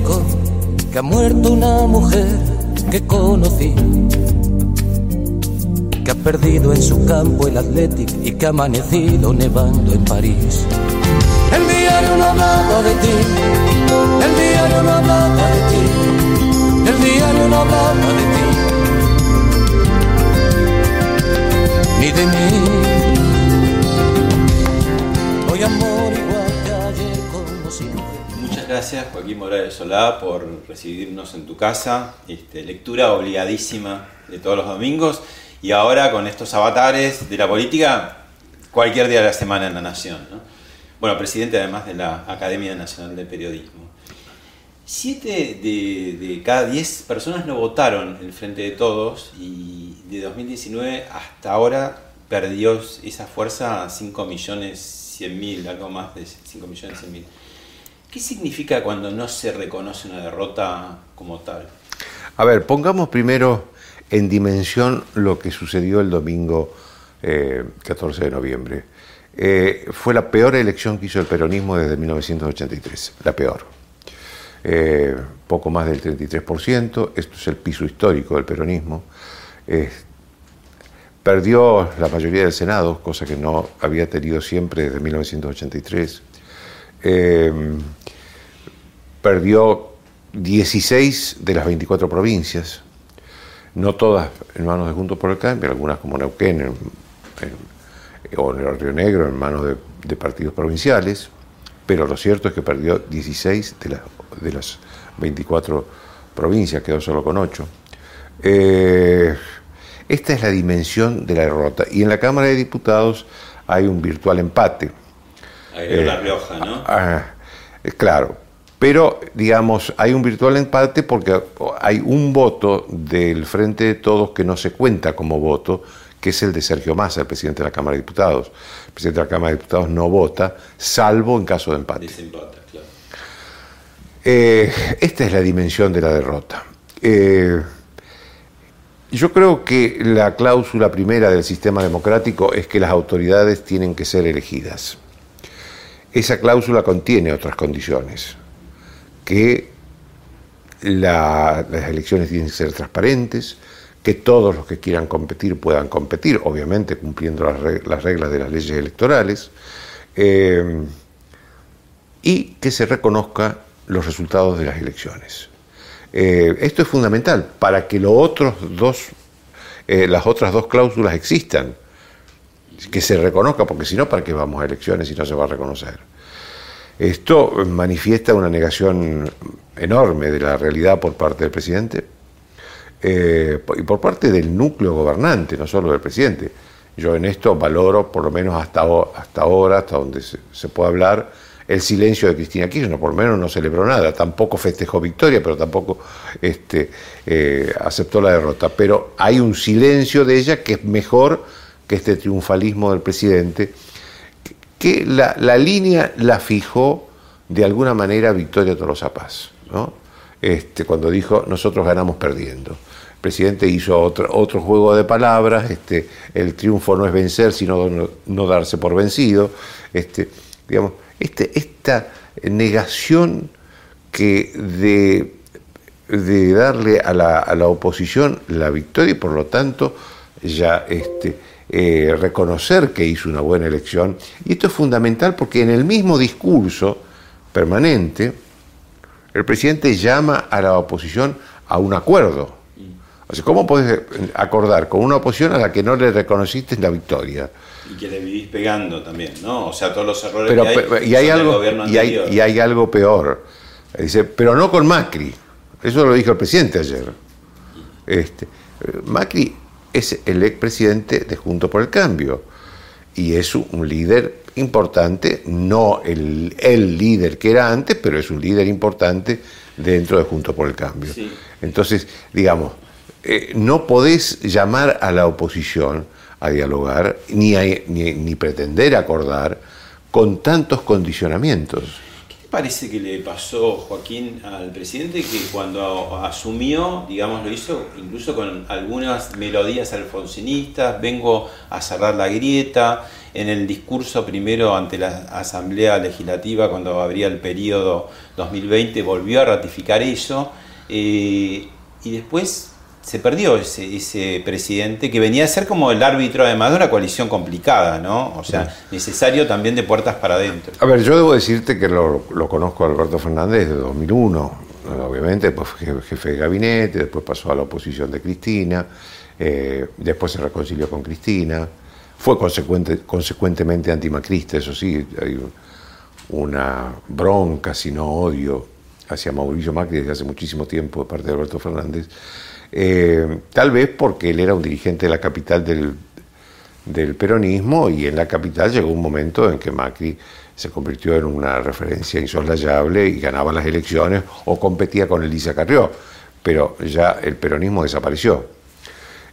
Que ha muerto una mujer que conocí, que ha perdido en su campo el Athletic y que ha amanecido nevando en París. El diario no hablaba de ti, el diario no hablaba de ti, el diario no hablaba de ti, ni de mí. Hoy amor gracias Joaquín Morales Solá por recibirnos en tu casa. Este, lectura obligadísima de todos los domingos. Y ahora con estos avatares de la política, cualquier día de la semana en La Nación. ¿no? Bueno, presidente además de la Academia Nacional de Periodismo. Siete de, de cada diez personas no votaron el Frente de Todos y de 2019 hasta ahora perdió esa fuerza a 5 millones 100 mil, algo más de 5 millones 100 mil. ¿Qué significa cuando no se reconoce una derrota como tal? A ver, pongamos primero en dimensión lo que sucedió el domingo eh, 14 de noviembre. Eh, fue la peor elección que hizo el peronismo desde 1983, la peor. Eh, poco más del 33%, esto es el piso histórico del peronismo. Eh, perdió la mayoría del Senado, cosa que no había tenido siempre desde 1983. Eh, perdió 16 de las 24 provincias, no todas en manos de Juntos por el Cambio, algunas como Neuquén en- en- o en el Río Negro en manos de, de partidos provinciales, pero lo cierto es que perdió 16 de las, de las 24 provincias, quedó solo con 8. Eh, esta es la dimensión de la derrota. Y en la Cámara de Diputados hay un virtual empate. Agregó La Rioja, ¿no? Ah, eh, claro, pero digamos, hay un virtual empate porque hay un voto del Frente de Todos que no se cuenta como voto, que es el de Sergio Massa, el presidente de la Cámara de Diputados. El presidente de la Cámara de Diputados no vota, salvo en caso de empate. Desempata, claro. Eh, esta es la dimensión de la derrota. Eh, yo creo que la cláusula primera del sistema democrático es que las autoridades tienen que ser elegidas. Esa cláusula contiene otras condiciones, que la- las elecciones tienen que ser transparentes, que todos los que quieran competir puedan competir, obviamente cumpliendo las reglas de las leyes electorales, eh, y que se reconozca los resultados de las elecciones. Eh, esto es fundamental para que los otros dos, eh, las otras dos cláusulas existan, que se reconozca, porque si no, ¿para qué vamos a elecciones si no se va a reconocer? Esto manifiesta una negación enorme de la realidad por parte del presidente eh, y por parte del núcleo gobernante, no solo del presidente. Yo en esto valoro, por lo menos hasta, hasta ahora, hasta donde se, se puede hablar, el silencio de Cristina Kirchner, por lo menos no celebró nada, tampoco festejó victoria, pero tampoco este, eh, aceptó la derrota. Pero hay un silencio de ella que es mejor que este triunfalismo del presidente, que la, la línea la fijó de alguna manera Victoria Tolosa Paz, ¿no? Este, cuando dijo nosotros ganamos perdiendo. El presidente hizo otro, otro juego de palabras, este, el triunfo no es vencer, sino no, no darse por vencido. Este, digamos, este, esta negación que de, de darle a la, a la oposición la victoria y por lo tanto ya este, eh, reconocer que hizo una buena elección. Y esto es fundamental porque en el mismo discurso permanente, el presidente llama a la oposición a un acuerdo. O sea, ¿cómo podés acordar con una oposición a la que no le reconociste la victoria? Y que le vivís pegando también, ¿no? O sea, todos los errores Pero, que hay, y, hay son del algo, gobierno y, hay, y hay algo peor. Dice, pero no con Macri. Eso lo dijo el presidente ayer. Este, Macri es el expresidente de Junto por el Cambio. Y es un líder importante, no el, el, líder que era antes, pero es un líder importante dentro de Junto por el Cambio. Entonces, digamos, eh, no podés llamar a la oposición a dialogar ni, ni, ni pretender acordar con tantos condicionamientos parece que le pasó, Joaquín, al presidente que cuando asumió, digamos, lo hizo incluso con algunas melodías alfonsinistas, vengo a cerrar la grieta, en el discurso primero ante la Asamblea Legislativa cuando abría el periodo 2020 volvió a ratificar eso eh, y después se perdió ese, presidente que venía a ser como el árbitro además de una coalición complicada, ¿no? O sea, necesario también de puertas para adentro. A ver, yo debo decirte que lo, conozco a Alberto Fernández desde 2001, obviamente, después fue jefe de gabinete, después pasó a la oposición de Cristina, eh, después se reconcilió con Cristina, fue consecuente, consecuentemente antimacrista, eso sí, hay una bronca, si no odio, hacia Mauricio Macri desde hace muchísimo tiempo de parte de Alberto Fernández. Eh, tal vez porque él era un dirigente de la capital del, peronismo y en la capital llegó un momento en que Macri se convirtió en una referencia insoslayable y ganaba las elecciones o competía con Elisa Carrió, pero ya el peronismo desapareció.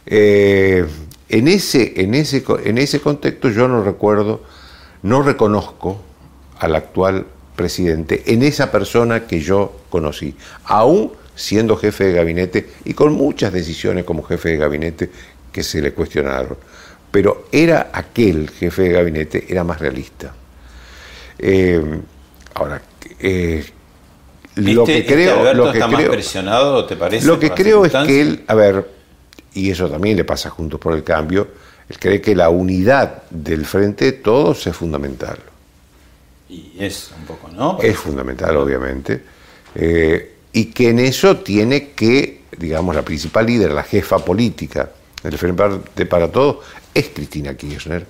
Eh, en, ese, en, ese, en ese contexto yo no recuerdo, no reconozco al actual presidente en esa persona que yo conocí, aún siendo jefe de gabinete y con muchas decisiones como jefe de gabinete que se le cuestionaron. Pero era aquel jefe de gabinete, era más realista. Eh, ahora, eh, lo que este creo, lo que está más presionado, ¿te parece? Lo que creo es que él, a ver, y eso también le pasa Juntos por el Cambio, él cree que la unidad del frente de todos es fundamental. Y es un poco, ¿no? Es fundamental, obviamente. Eh, y que en eso tiene que, digamos, la principal líder, la jefa política del Frente para Todos, es Cristina Kirchner.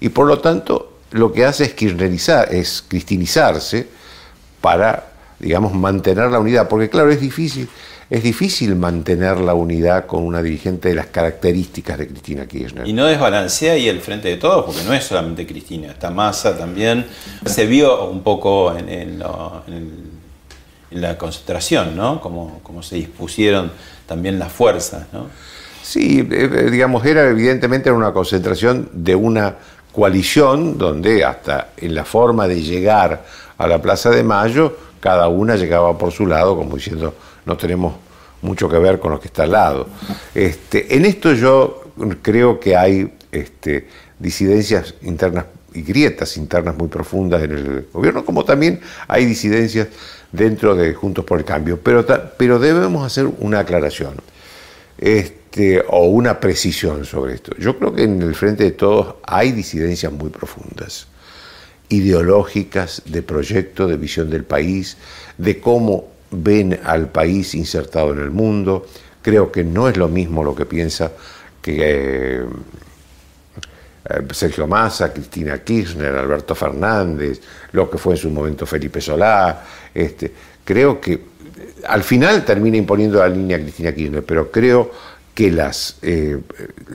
Y por lo tanto, lo que hace es kirchnerizar, es cristinizarse para, digamos, mantener la unidad. Porque claro, es difícil, es difícil mantener la unidad con una dirigente de las características de Cristina Kirchner. Y no desbalancea ahí el frente de todos, porque no es solamente Cristina, está Massa también. Se vio un poco en, en el la concentración, ¿no? Como, como se dispusieron también las fuerzas, ¿no? Sí, eh, eh, digamos, era evidentemente una concentración de una coalición donde hasta en la forma de llegar a la Plaza de Mayo, cada una llegaba por su lado, como diciendo, no tenemos mucho que ver con lo que está al lado. Este, en esto yo creo que hay este, disidencias internas y grietas internas muy profundas en el gobierno, como también hay disidencias dentro de Juntos por el Cambio. Pero, pero debemos hacer una aclaración este, o una precisión sobre esto. Yo creo que en el frente de todos hay disidencias muy profundas, ideológicas, de proyecto, de visión del país, de cómo ven al país insertado en el mundo. Creo que no es lo mismo lo que piensa que eh, Sergio Massa, Cristina Kirchner, Alberto Fernández, lo que fue en su momento Felipe Solá. Este, creo que al final termina imponiendo la línea Cristina Kirchner, pero creo que las eh,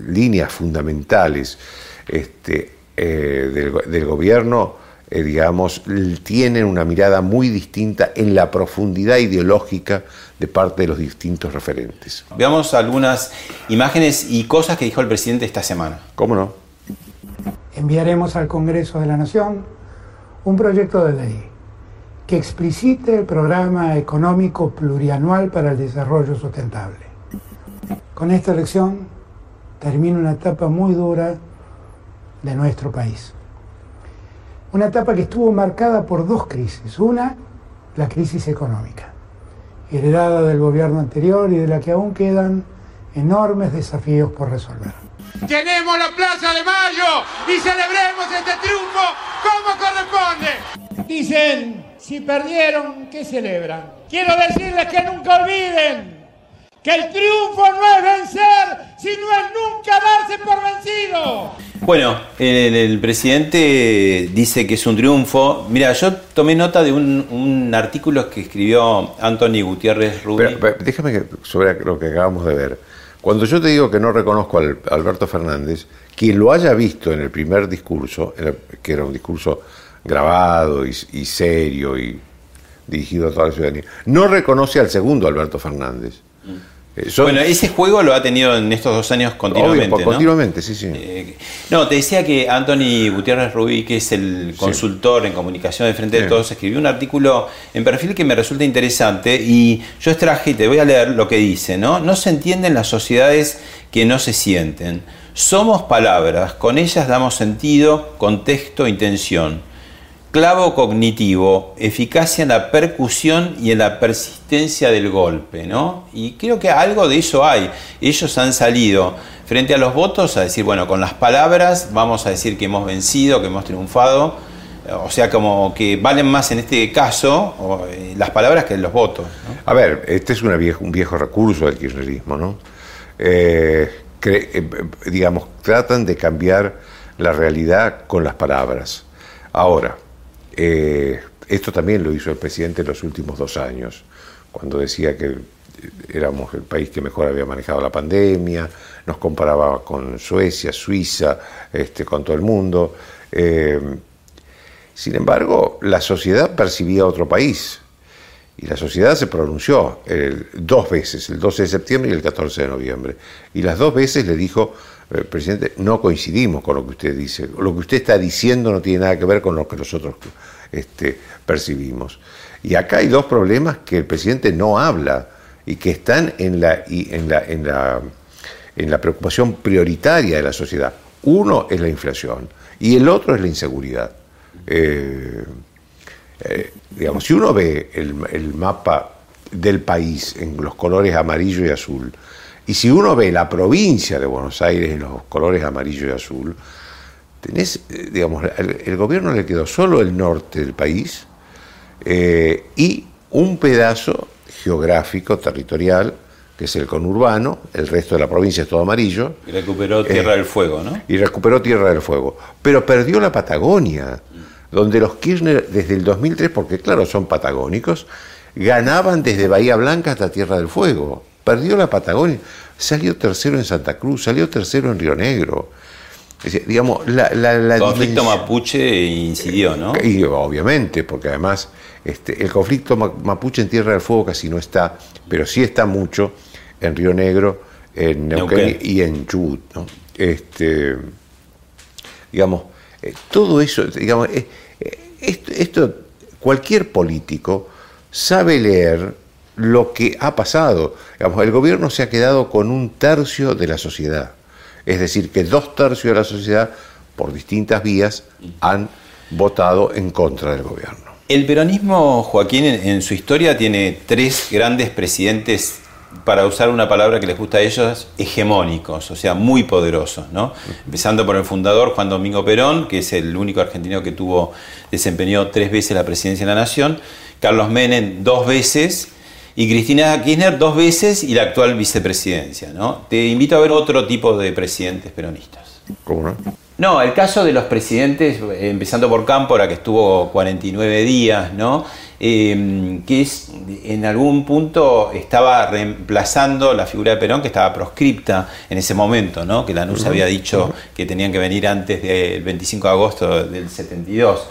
líneas fundamentales este, eh, del, gobierno, digamos, tienen una mirada muy distinta en la profundidad ideológica de parte de los distintos referentes. Veamos algunas imágenes y cosas que dijo el presidente esta semana. ¿Cómo no? Enviaremos al Congreso de la Nación un proyecto de ley que explicite el programa económico plurianual para el desarrollo sustentable. Con esta elección termina una etapa muy dura de nuestro país. Una etapa que estuvo marcada por dos crisis. Una, la crisis económica, heredada del gobierno anterior y de la que aún quedan enormes desafíos por resolver. Tenemos la Plaza de Mayo y celebremos este triunfo como corresponde. Dicen, si perdieron, ¿qué celebran? Quiero decirles que nunca olviden que el triunfo no es vencer, sino es nunca darse por vencido. Bueno, el, presidente dice que es un triunfo. Mira, yo tomé nota de un, artículo que escribió Anthony Gutiérrez Rubio. déjame que, sobre lo que acabamos de ver. Cuando yo te digo que no reconozco a Alberto Fernández, quien lo haya visto en el primer discurso, que era un discurso grabado y, serio y dirigido a toda la ciudadanía, no reconoce al segundo Alberto Fernández. Eh, bueno, ese juego lo ha tenido en estos dos años continuamente. ¿no? Continuamente, sí, sí. Eh, no, te decía que Anthony Gutiérrez Rubí, que es el consultor en comunicación de Frente de Todos, escribió un artículo en perfil que me resulta interesante y yo extraje y te voy a leer lo que dice, ¿no? No se entienden las sociedades que no se sienten. Somos palabras, con ellas damos sentido, contexto, intención clavo cognitivo, eficacia en la percusión y en la persistencia del golpe, ¿no? Y creo que algo de eso hay. Ellos han salido frente a los votos a decir, bueno, con las palabras vamos a decir que hemos vencido, que hemos triunfado. O sea, como que valen más en este caso eh, las palabras que los votos. A ver, este es un viejo recurso del kirchnerismo, ¿no? Eh, eh, digamos, tratan de cambiar la realidad con las palabras. Ahora, eh, esto también lo hizo el presidente en los últimos dos años, cuando decía que éramos el país que mejor había manejado la pandemia, nos comparaba con Suecia, Suiza, este, con todo el mundo. Eh, sin embargo, la sociedad percibía otro país y la sociedad se pronunció dos veces, el 12 de septiembre y el 14 de noviembre. Y las dos veces le dijo, presidente, no coincidimos con lo que usted dice. Lo que usted está diciendo no tiene nada que ver con lo que nosotros este, percibimos. Y acá hay dos problemas que el presidente no habla y que están en la, en la, en la, en la preocupación prioritaria de la sociedad. Uno es la inflación y el otro es la inseguridad. Eh, eh, digamos, si uno ve el mapa del país en los colores amarillo y azul, y si uno ve la provincia de Buenos Aires en los colores amarillo y azul, tenés, eh, digamos, el, gobierno le quedó solo el norte del país eh, y un pedazo geográfico, territorial, que es el conurbano, el resto de la provincia es todo amarillo. Y recuperó Tierra del Fuego, ¿no? Y recuperó Tierra del Fuego. Pero perdió la Patagonia, donde los Kirchner desde el 2003, porque claro, son patagónicos, ganaban desde Bahía Blanca hasta Tierra del Fuego perdió la Patagonia, salió tercero en Santa Cruz, salió tercero en Río Negro. digamos, la, el conflicto mapuche incidió, ¿no? Y, obviamente, porque además este, el conflicto mapuche en Tierra del Fuego casi no está, pero sí está mucho en Río Negro, en Neuquén, y en Chubut. ¿no? Este, digamos, eh, todo eso, digamos, eh, eh, esto, cualquier político sabe leer lo que ha pasado. el gobierno se ha quedado con un tercio de la sociedad. Es decir, que dos tercios de la sociedad, por distintas vías, han votado en contra del gobierno. El peronismo, Joaquín, en, su historia tiene tres grandes presidentes, para usar una palabra que les gusta a ellos, hegemónicos, o sea, muy poderosos, ¿no? Empezando por el fundador Juan Domingo Perón, que es el único argentino que tuvo, desempeñó tres veces la presidencia de la nación, Carlos Menem dos veces, y Cristina Kirchner dos veces y la actual vicepresidencia. ¿no? Te invito a ver otro tipo de presidentes peronistas. ¿Cómo no? No, el caso de los presidentes, empezando por Cámpora, que estuvo 49 días, ¿no? Em, que es, en algún punto estaba reemplazando la figura de Perón, que estaba proscripta en ese momento, ¿no? que la NUS había dicho que tenían que venir antes del 25 de agosto del 72.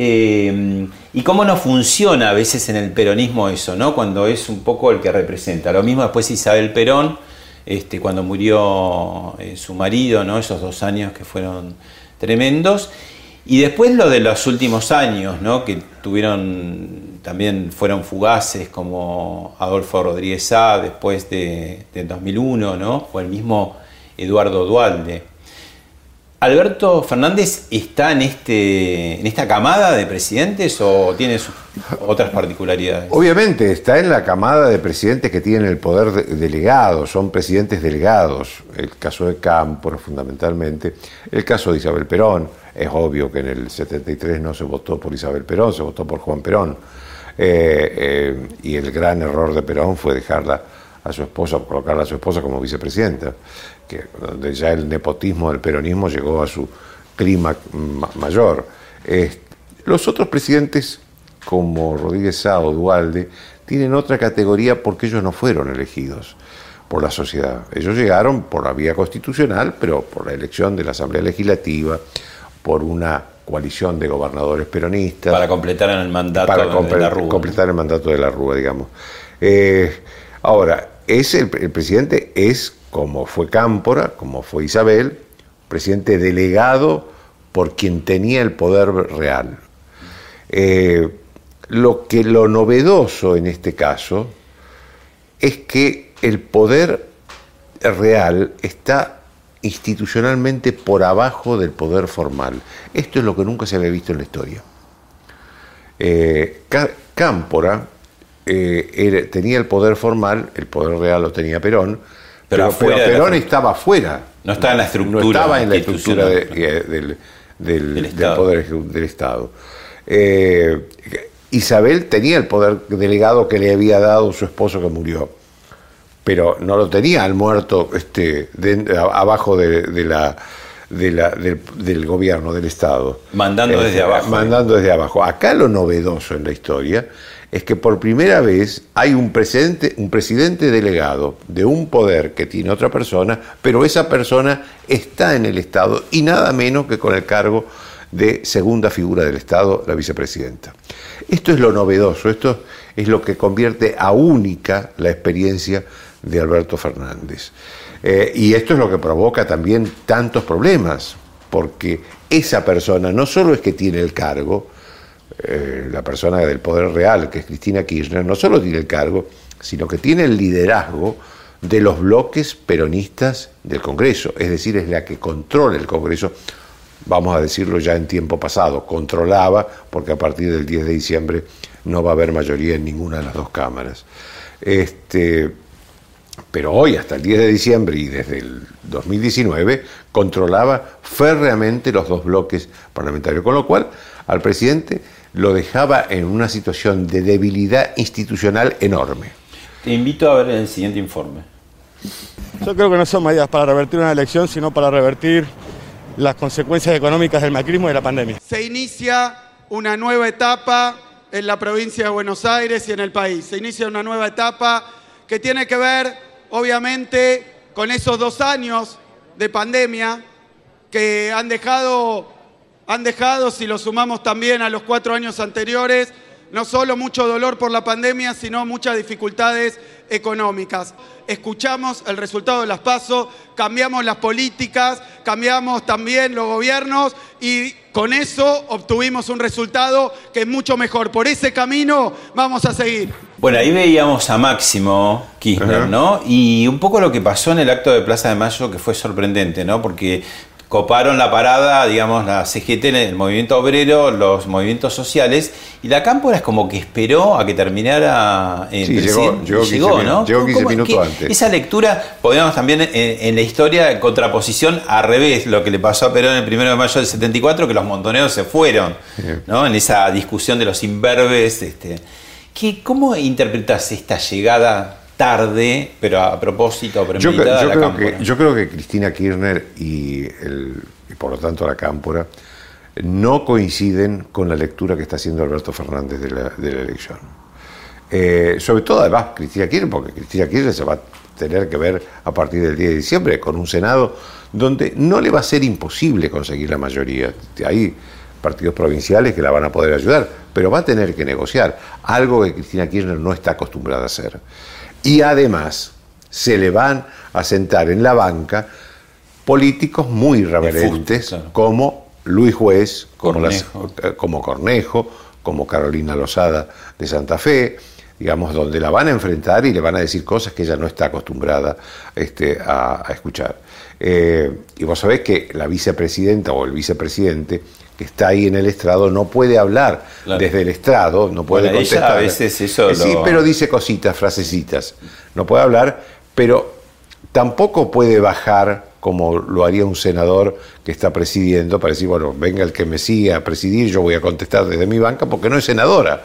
Eh, y cómo no funciona a veces en el peronismo eso, ¿no? Cuando es un poco el que representa. Lo mismo después Isabel Perón, este, cuando murió eh, su marido, ¿no? Esos dos años que fueron tremendos. Y después lo de los últimos años, ¿no? Que tuvieron, también fueron fugaces, como Adolfo Rodríguez Sá, después de, 2001, ¿no? O el mismo Eduardo Dualde. ¿Alberto Fernández está en, este, en esta camada de presidentes o tiene otras particularidades? Obviamente, está en la camada de presidentes que tienen el poder delegado, son presidentes delegados. El caso de Campos, fundamentalmente. El caso de Isabel Perón, es obvio que en el 73 no se votó por Isabel Perón, se votó por Juan Perón. Eh, eh, y el gran error de Perón fue dejarla a su esposa, colocarla a su esposa como vicepresidenta que donde ya el nepotismo del peronismo llegó a su clima mayor. los otros presidentes, como Rodríguez Sá o Dualde, tienen otra categoría porque ellos no fueron elegidos. por la sociedad. Ellos llegaron por la vía constitucional, pero por la elección de la Asamblea Legislativa, por una coalición de gobernadores peronistas. Para completar el mandato para de la Rúa. completar el mandato de la Rúa, digamos. Eh, ahora, es el, el, presidente es, como fue Cámpora, como fue Isabel, presidente delegado por quien tenía el poder real. Eh, lo que lo novedoso en este caso es que el poder real está institucionalmente por abajo del poder formal. Esto es lo que nunca se había visto en la historia. Eh, Cámpora eh, tenía el poder formal, el poder real lo tenía Perón, pero, Perón estaba fuera. No estaba en la estructura. No estaba en la estructura del, del, poder del Estado. Eh, Isabel tenía el poder delegado que le había dado su esposo que murió, pero no lo tenía al muerto este, abajo de, la, del, gobierno, del Estado. Mandando desde eh, abajo. Mandando desde abajo. Acá lo novedoso en la historia es que por primera vez hay un presidente, un presidente delegado de un poder que tiene otra persona, pero esa persona está en el Estado y nada menos que con el cargo de segunda figura del Estado, la vicepresidenta. Esto es lo novedoso, esto es lo que convierte a única la experiencia de Alberto Fernández. Eh, y esto es lo que provoca también tantos problemas, porque esa persona no solo es que tiene el cargo, eh, la persona del poder real, que es Cristina Kirchner, no solo tiene el cargo, sino que tiene el liderazgo de los bloques peronistas del Congreso, es decir, es la que controla el Congreso. Vamos a decirlo ya en tiempo pasado, controlaba, porque a partir del 10 de diciembre no va a haber mayoría en ninguna de las dos cámaras. Este, pero hoy, hasta el 10 de diciembre y desde el 2019, controlaba férreamente los dos bloques parlamentarios, con lo cual al presidente lo dejaba en una situación de debilidad institucional enorme. Te invito a ver el siguiente informe. Yo creo que no son medidas para revertir una elección, sino para revertir las consecuencias económicas del macrismo y de la pandemia. Se inicia una nueva etapa en la provincia de Buenos Aires y en el país. Se inicia una nueva etapa que tiene que ver, obviamente, con esos dos años de pandemia que han dejado, han dejado, si lo sumamos también a los cuatro años anteriores, no solo mucho dolor por la pandemia, sino muchas dificultades económicas. Escuchamos el resultado de las pasos, cambiamos las políticas, cambiamos también los gobiernos y con eso obtuvimos un resultado que es mucho mejor. Por ese camino vamos a seguir. Bueno, ahí veíamos a Máximo Kirchner, ¿no? Y un poco lo que pasó en el acto de Plaza de Mayo que fue sorprendente, ¿no? Porque coparon la parada, digamos, la CGT, el movimiento obrero, los movimientos sociales, y la Cámpora es como que esperó a que terminara el sí, llegó, llegó, llegó ¿no? Llegó 15 minutos antes. Esa lectura, podríamos también en, la historia, en contraposición, al revés, lo que le pasó a Perón el 1 de mayo del 74, que los montoneros se fueron, ¿no? En esa discusión de los imberbes. Este, ¿qué, ¿Cómo interpretas esta llegada tarde, pero a propósito, yo, creo que, yo creo que Cristina Kirchner y, por lo tanto la Cámpora no coinciden con la lectura que está haciendo Alberto Fernández de la, elección. Eh, sobre todo, además, Cristina Kirchner, porque Cristina Kirchner se va a tener que ver a partir del 10 de diciembre con un Senado donde no le va a ser imposible conseguir la mayoría. Hay partidos provinciales que la van a poder ayudar, pero va a tener que negociar, algo que Cristina Kirchner no está acostumbrada a hacer. Y además se le van a sentar en la banca políticos muy reverentes como Luis Juez, como Cornejo. Eh, como, Cornejo, como Carolina Lozada de Santa Fe, digamos, donde la van a enfrentar y le van a decir cosas que ella no está acostumbrada este, a, escuchar. Eh, y vos sabés que la vicepresidenta o el vicepresidente que está ahí en el estrado no puede hablar desde el estrado, no puede contestar. a veces eso Sí, pero dice cositas, frasecitas. No puede hablar, pero tampoco puede bajar como lo haría un senador que está presidiendo para decir, bueno, venga el que me siga a presidir, yo voy a contestar desde mi banca porque no es senadora.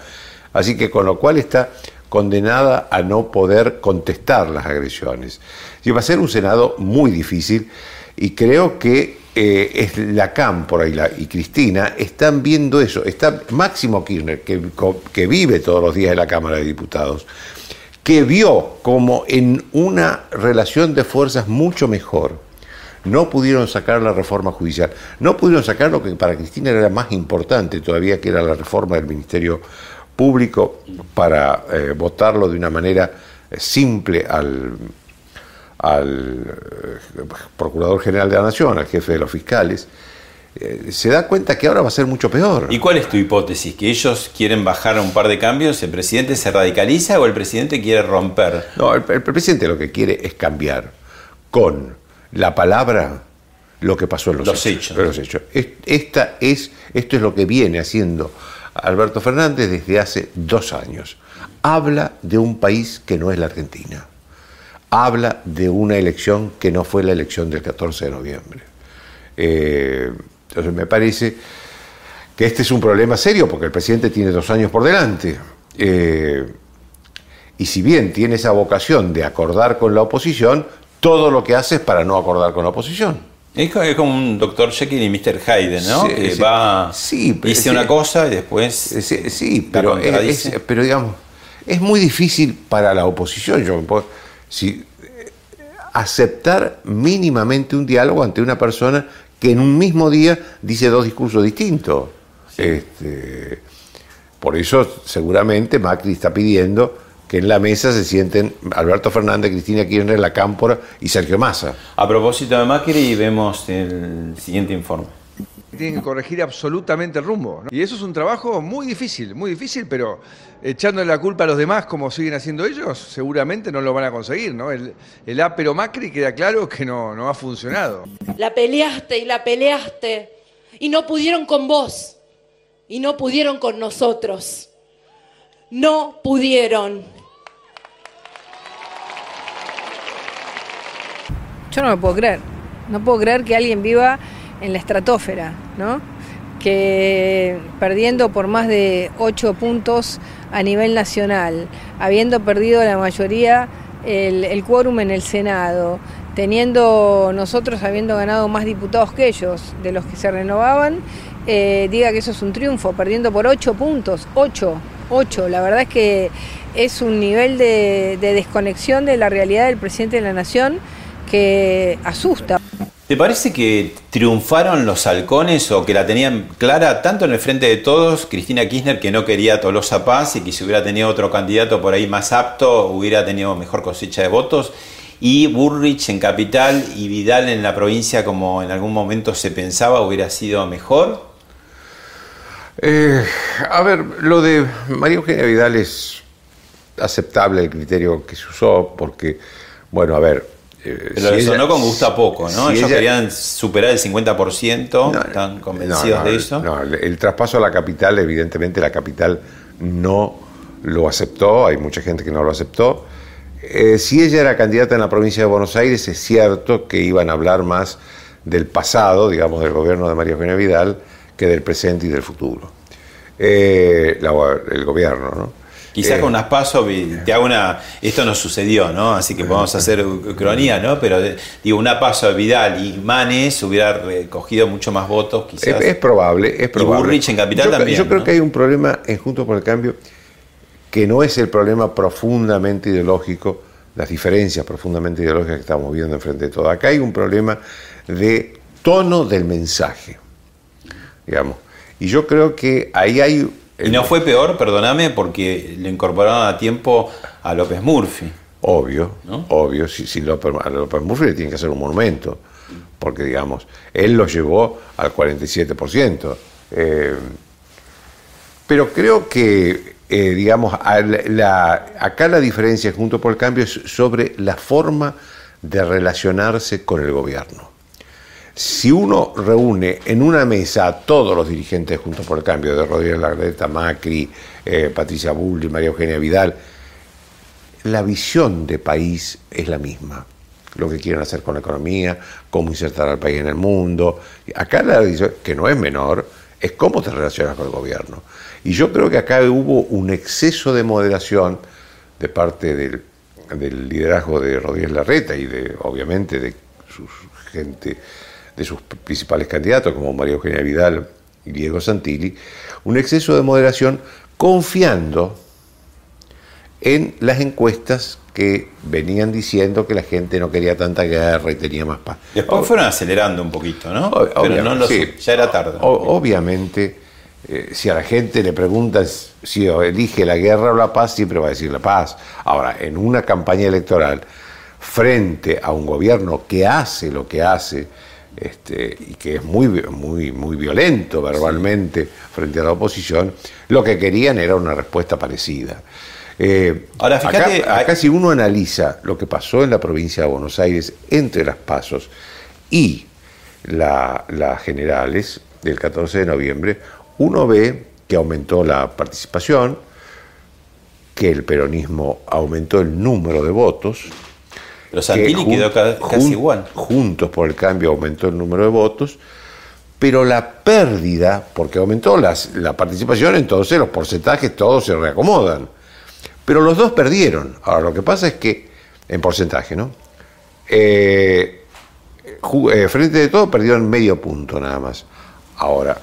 Así que con lo cual está condenada a no poder contestar las agresiones. Y va a ser un Senado muy difícil y creo que eh, es y Cristina están viendo eso. Está Máximo Kirchner, que, que vive todos los días en la Cámara de Diputados, que vio como en una relación de fuerzas mucho mejor, no pudieron sacar la reforma judicial, no pudieron sacar lo que para Cristina era más importante todavía, que era la reforma del Ministerio Público, para eh, votarlo de una manera eh, simple al, al eh, Procurador General de la Nación, al jefe de los fiscales, se da cuenta que ahora va a ser mucho peor. ¿Y cuál es tu hipótesis? ¿Que ellos quieren bajar un par de cambios? ¿El presidente se radicaliza o el presidente quiere romper? No, el, el presidente lo que quiere es cambiar con la palabra lo que pasó en los, hechos. Los hechos. Esta es, esto es lo que viene haciendo Alberto Fernández desde hace dos años. Habla de un país que no es la Argentina. Habla de una elección que no fue la elección del 14 de noviembre. Eh, entonces me parece que este es un problema serio porque el presidente tiene dos años por delante. Eh, y si bien tiene esa vocación de acordar con la oposición, todo lo que hace es para no acordar con la oposición. Es como un doctor Jekyll y Mr. Hyde, ¿no? que va, dice una cosa y después. Sí, pero, pero digamos, es muy difícil para la oposición yo, si, aceptar mínimamente un diálogo ante una persona que en un mismo día dice dos discursos distintos. Este, por eso seguramente Macri está pidiendo que en la mesa se sienten Alberto Fernández, Cristina Kirchner, La Cámpora y Sergio Massa. A propósito de Macri, vemos el siguiente informe. Tienen que corregir absolutamente el rumbo. Y eso es un trabajo muy difícil, muy difícil, pero echándole la culpa a los demás como siguen haciendo ellos, seguramente no lo van a conseguir. ¿no? El, el A pero Macri queda claro que no, no ha funcionado. La peleaste y la peleaste y no pudieron con vos y no pudieron con nosotros. No pudieron. Yo no lo puedo creer. No puedo creer que alguien viva en la estratosfera, ¿no? Que perdiendo por más de ocho puntos a nivel nacional, habiendo perdido la mayoría el, quórum en el Senado, teniendo nosotros habiendo ganado más diputados que ellos, de los que se renovaban, eh, diga que eso es un triunfo, perdiendo por ocho puntos, ocho, ocho. La verdad es que es un nivel de desconexión de la realidad del presidente de la Nación que asusta. ¿Te parece que triunfaron los halcones o que la tenían clara tanto en el frente de todos, Cristina Kirchner que no quería a Tolosa Paz y que si hubiera tenido otro candidato por ahí más apto hubiera tenido mejor cosecha de votos? Y Burrich en capital y Vidal en la provincia como en algún momento se pensaba hubiera sido mejor? Eh, a ver, lo de María Eugenia Vidal es aceptable el criterio que se usó porque, bueno, a ver, eh, Pero si sonó con gusto a poco, ¿no? Ellos querían superar el 50%, están convencidos de eso. No, el, traspaso a la capital, evidentemente la capital no lo aceptó, hay mucha gente que no lo aceptó. Eh, si ella era candidata en la provincia de Buenos Aires, es cierto que iban a hablar más del pasado, digamos, del gobierno de María Eugenia Vidal, que del presente y del futuro. Eh, el gobierno, ¿no? Quizás con unas pasos, te hago una. Esto no sucedió, ¿no? Así que podemos hacer cronía, ¿no? Pero digo, una paso de Vidal y Manes hubiera recogido mucho más votos, quizás. Es, probable, es probable. Y Burrich en Capital también. Yo creo que hay un problema en Juntos por el Cambio que no es el problema profundamente ideológico, las diferencias profundamente ideológicas que estamos viendo enfrente de todo. Acá hay un problema de tono del mensaje, digamos. Y yo creo que ahí hay y no fue peor, perdóname, porque le incorporaron a tiempo a López Murphy. Obvio, obvio. Si, si López, a López Murphy le tiene que hacer un monumento, porque digamos, él lo llevó al 47%. Eh, pero creo que, eh, digamos, acá la diferencia junto por el cambio es sobre la forma de relacionarse con el gobierno si uno reúne en una mesa a todos los dirigentes Juntos por el Cambio, de Rodríguez Larreta, Macri, eh, Patricia Bulli, María Eugenia Vidal, la visión de país es la misma. Lo que quieren hacer con la economía, cómo insertar al país en el mundo. Acá la visión, que no es menor, es cómo te relacionas con el gobierno. Y yo creo que acá hubo un exceso de moderación de parte del, del liderazgo de Rodríguez Larreta y de, obviamente, de su gente de sus principales candidatos, como María Eugenia Vidal y Diego Santilli, un exceso de moderación confiando en las encuestas que venían diciendo que la gente no quería tanta guerra y tenía más paz. Después fueron acelerando un poquito, ¿no? Pero no lo sí. sé, ya era tarde. O- obviamente, eh, si a la gente le preguntas si elige la guerra o la paz, siempre va a decir la paz. Ahora, en una campaña electoral, frente a un gobierno que hace lo que hace, este, y que es muy, muy, muy violento verbalmente frente a la oposición, lo que querían era una respuesta parecida. Eh, Ahora, fíjate, acá, acá si uno analiza lo que pasó en la provincia de Buenos Aires entre las pasos y la- las generales del 14 de noviembre, uno ve que aumentó la participación, que el peronismo aumentó el número de votos. Pero Santilli que quedó ca- casi igual. Juntos por el cambio aumentó el número de votos, pero la pérdida, porque aumentó las- la participación, entonces los porcentajes todos se reacomodan. Pero los dos perdieron. Ahora, lo que pasa es que, en porcentaje, ¿no? Eh, eh, frente de todo perdieron medio punto nada más. Ahora,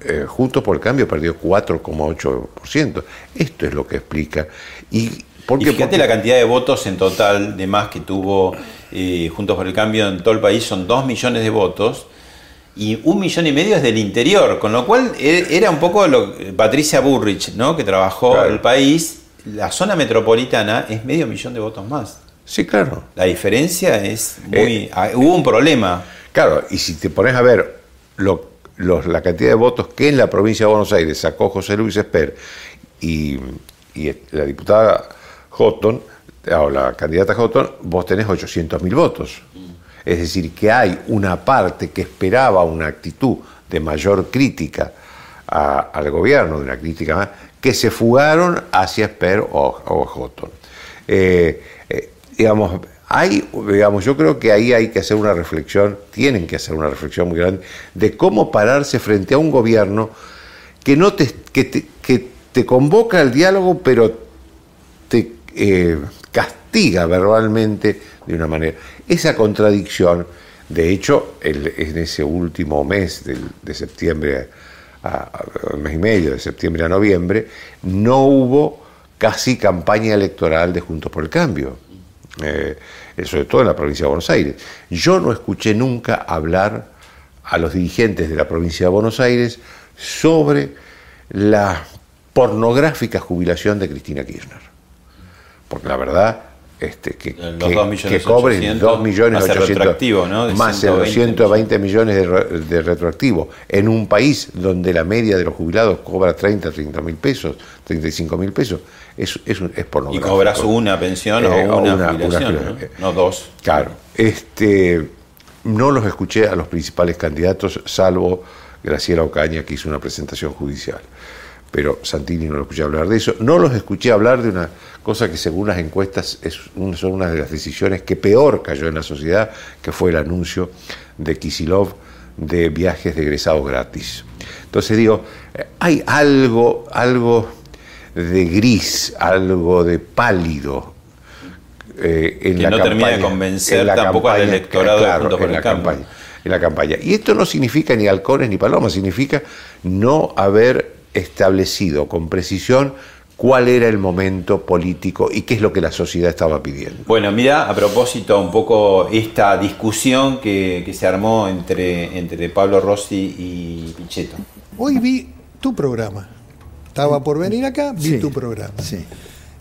eh, Juntos por el Cambio perdió 4,8%. Esto es lo que explica. ¿Y por Y fíjate Porque- la cantidad de votos en total de más que tuvo eh, Juntos por el Cambio en todo el país, son 2 millones de votos. Y un millón y medio es del interior, con lo cual e- era un poco lo Patricia Burrich, ¿no? que trabajó Claro. el país, la zona metropolitana es medio millón de votos más. Sí, claro. La diferencia es muy... Eh, hubo un problema. Claro, y si te pones a ver lo- los- la cantidad de votos que en la provincia de Buenos Aires sacó José Luis Esper y, y la diputada Houghton, o la candidata Houghton, vos tenés 800 mil votos. Es decir, que hay una parte que esperaba una actitud de mayor crítica al gobierno, de una crítica más, que se fugaron hacia Esper o, o Houghton. Eh, eh, digamos, hay, digamos, yo creo que ahí hay que hacer una reflexión, tienen que hacer una reflexión muy grande de cómo pararse frente a un gobierno que no te, que te convoca al diálogo, pero te eh, castiga verbalmente de una manera. Esa contradicción, de hecho, en ese último mes de septiembre, a, a- mes y medio, de septiembre a noviembre, no hubo casi campaña electoral de Juntos por el Cambio, eh, sobre todo en la provincia de Buenos Aires. Yo no escuché nunca hablar a los dirigentes de la provincia de Buenos Aires sobre la pornográfica jubilación de Cristina Kirchner. Porque la verdad, este, que, que, 2 millones que cobren 800, 2 millones más el 800, retroactivo, ¿no? De más el 120 120 millones de, de retroactivo, en un país donde la media de los jubilados cobra 30, 30 mil pesos, 35 mil pesos, es, es, es Y pornográfico. cobras una pensión Eh, o una, una- jubilación, una- ¿no? No dos. Claro. Este, no los escuché a los principales candidatos, salvo Graciela Ocaña, que hizo una presentación judicial. Pero Santini no lo escuché hablar de eso. No los escuché hablar de una cosa que según las encuestas es son una de las decisiones que peor cayó en la sociedad, que fue el anuncio de Kisilov de viajes de egresados gratis. Entonces digo, eh, hay algo, algo de gris, algo de pálido eh, en Que la no termina de convencer tampoco al campaña, electorado de claro, Juntos por en el la campaña, en la campaña. Y esto no significa ni halcones ni palomas, significa no haber establecido con precisión cuál era el momento político y qué es lo que la sociedad estaba pidiendo. Bueno, mira, a propósito un poco esta discusión que, que se armó entre, entre Pablo Rossi y Pichetto. Hoy vi tu programa. Estaba por venir acá, vi Sí, tu programa. Sí.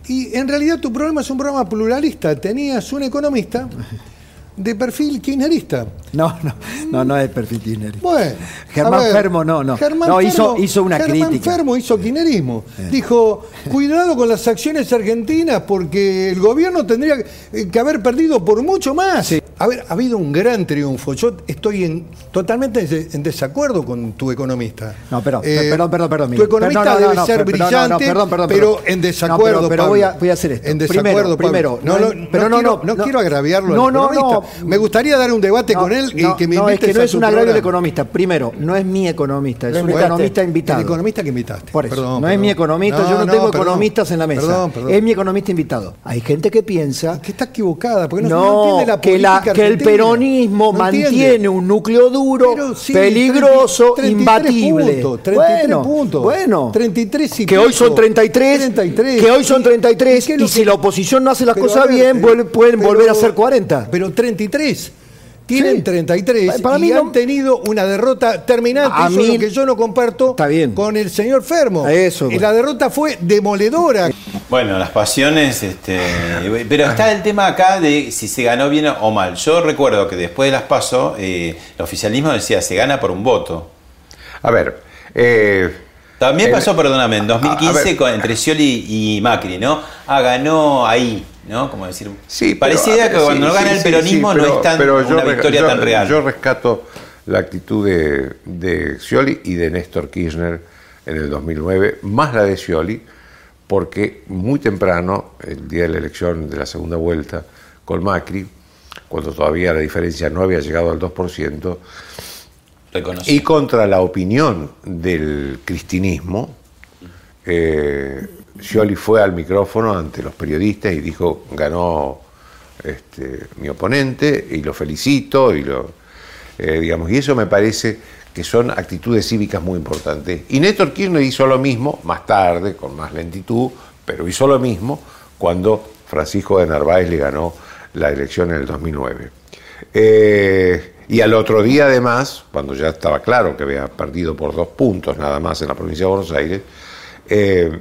Y en realidad tu programa es un programa pluralista. Tenías un economista de perfil kirchnerista. No, no, no, no es perfil kirchnerista. Bueno, Germán ver, Fermo no, no. Germán No, hizo- Fermo- hizo una Germán crítica. Fermo hizo kirchnerismo. Dijo, cuidado con las acciones argentinas porque el gobierno tendría que- haber perdido por mucho más. A ver, ha habido un gran triunfo. Yo estoy en, totalmente en des- en desacuerdo con tu economista. No, perdón, Eh, perdón, perdón, perdón. Tu economista No, no, no, debe no, ser pero- no, no, brillante, perdón, perdón, pero en No, desacuerdo, pero, pero voy, a, voy a hacer esto. En desacuerdo, primero, Pablo. primero. No, no, no, quiero, no quiero agraviarlo No, no, no, me gustaría dar un debate No, con él y no, que me no, es que no es un agravio del economista. Primero, no es mi economista, es un economista invitado. El economista que invitaste. Por eso, Perdón, no es mi economista, No, yo no, tengo perdón. economistas en la mesa. Perdón, perdón. Es mi economista invitado. Hay gente que piensa Que está equivocada, porque no, entiende la que, la- política que el peronismo mantiene un núcleo duro, sí, peligroso, 33 imbatible. puntos, 33 bueno, puntos. bueno. 33 y que hoy son pico. 33, 33. que hoy son 33 ¿Y y, si la oposición no hace las cosas bien, vuel- pueden volver a ser 40. Pero 33. Tienen Sí. 33 Para y mí no- han tenido una derrota terminante. A Eso es lo que yo no comparto Está bien. con el señor Fermo. Eso, y bueno. la derrota fue demoledora. Bueno, las pasiones, este, pero está el tema acá de si se ganó bien o mal. Yo recuerdo que después de las PASO, eh, el oficialismo decía se gana por un voto. A ver, eh, También pasó, perdóname, en a 2015 ver. con, entre Scioli y Macri, ¿no? Ah, ganó ahí, ¿no? Como decir. Sí, parecía que cuando sí, no gana sí, el peronismo no es tan, pero yo una victoria yo- tan real. Yo rescato la actitud de, de Scioli y de Néstor Kirchner en el 2009, más la de Scioli, porque muy temprano, el día de la elección de la segunda vuelta con Macri, cuando todavía la diferencia no había llegado al 2%, Reconocí. y contra la opinión del cristinismo, eh, Scioli fue al micrófono ante los periodistas y dijo, ganó este, mi oponente y lo felicito y lo eh, digamos, y eso me parece que son actitudes cívicas muy importantes. Y Néstor Kirchner hizo lo mismo, más tarde, con más lentitud, pero hizo lo mismo cuando Francisco de Narváez le ganó la elección en el 2009. Eh, y al otro día, además, cuando ya estaba claro que había perdido por dos puntos nada más en la provincia de Buenos Aires, eh,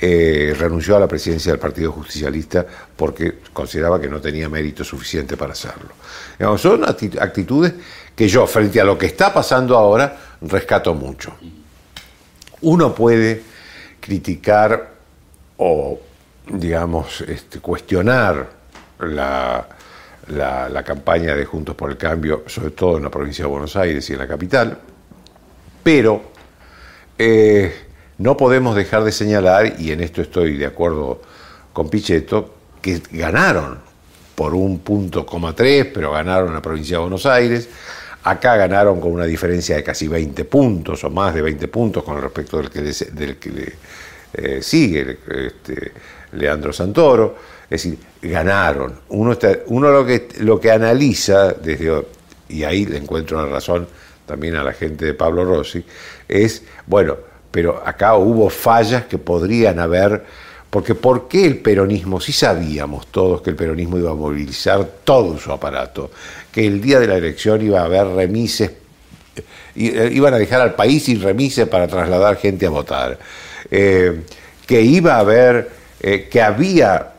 eh, renunció a la presidencia del Partido Justicialista porque consideraba que no tenía mérito suficiente para hacerlo. Digamos, son acti- actitudes que yo, frente a lo que está pasando ahora, rescato mucho. Uno puede criticar o, digamos, este, cuestionar la campaña de Juntos por el Cambio, sobre todo en la provincia de Buenos Aires y en la capital, pero eh, no podemos dejar de señalar, y en esto estoy de acuerdo con Pichetto, que ganaron por un punto coma tres, pero ganaron la provincia de Buenos Aires. Acá ganaron con una diferencia de casi 20 puntos o más de 20 puntos con respecto del que le, eh, sigue este, Leandro Santoro. Es decir, ganaron. Uno, uno lo, que, lo que analiza, desde, y ahí le encuentro la razón también a la gente de Pablo Rossi, es, bueno, pero acá hubo fallas que podrían haber, porque ¿por qué el peronismo? Sí sabíamos todos que el peronismo iba a movilizar todo su aparato, que el día de la elección iba a haber remises, eh, iban a dejar al país sin remises para trasladar gente a votar, eh, que iba a haber, eh, que había,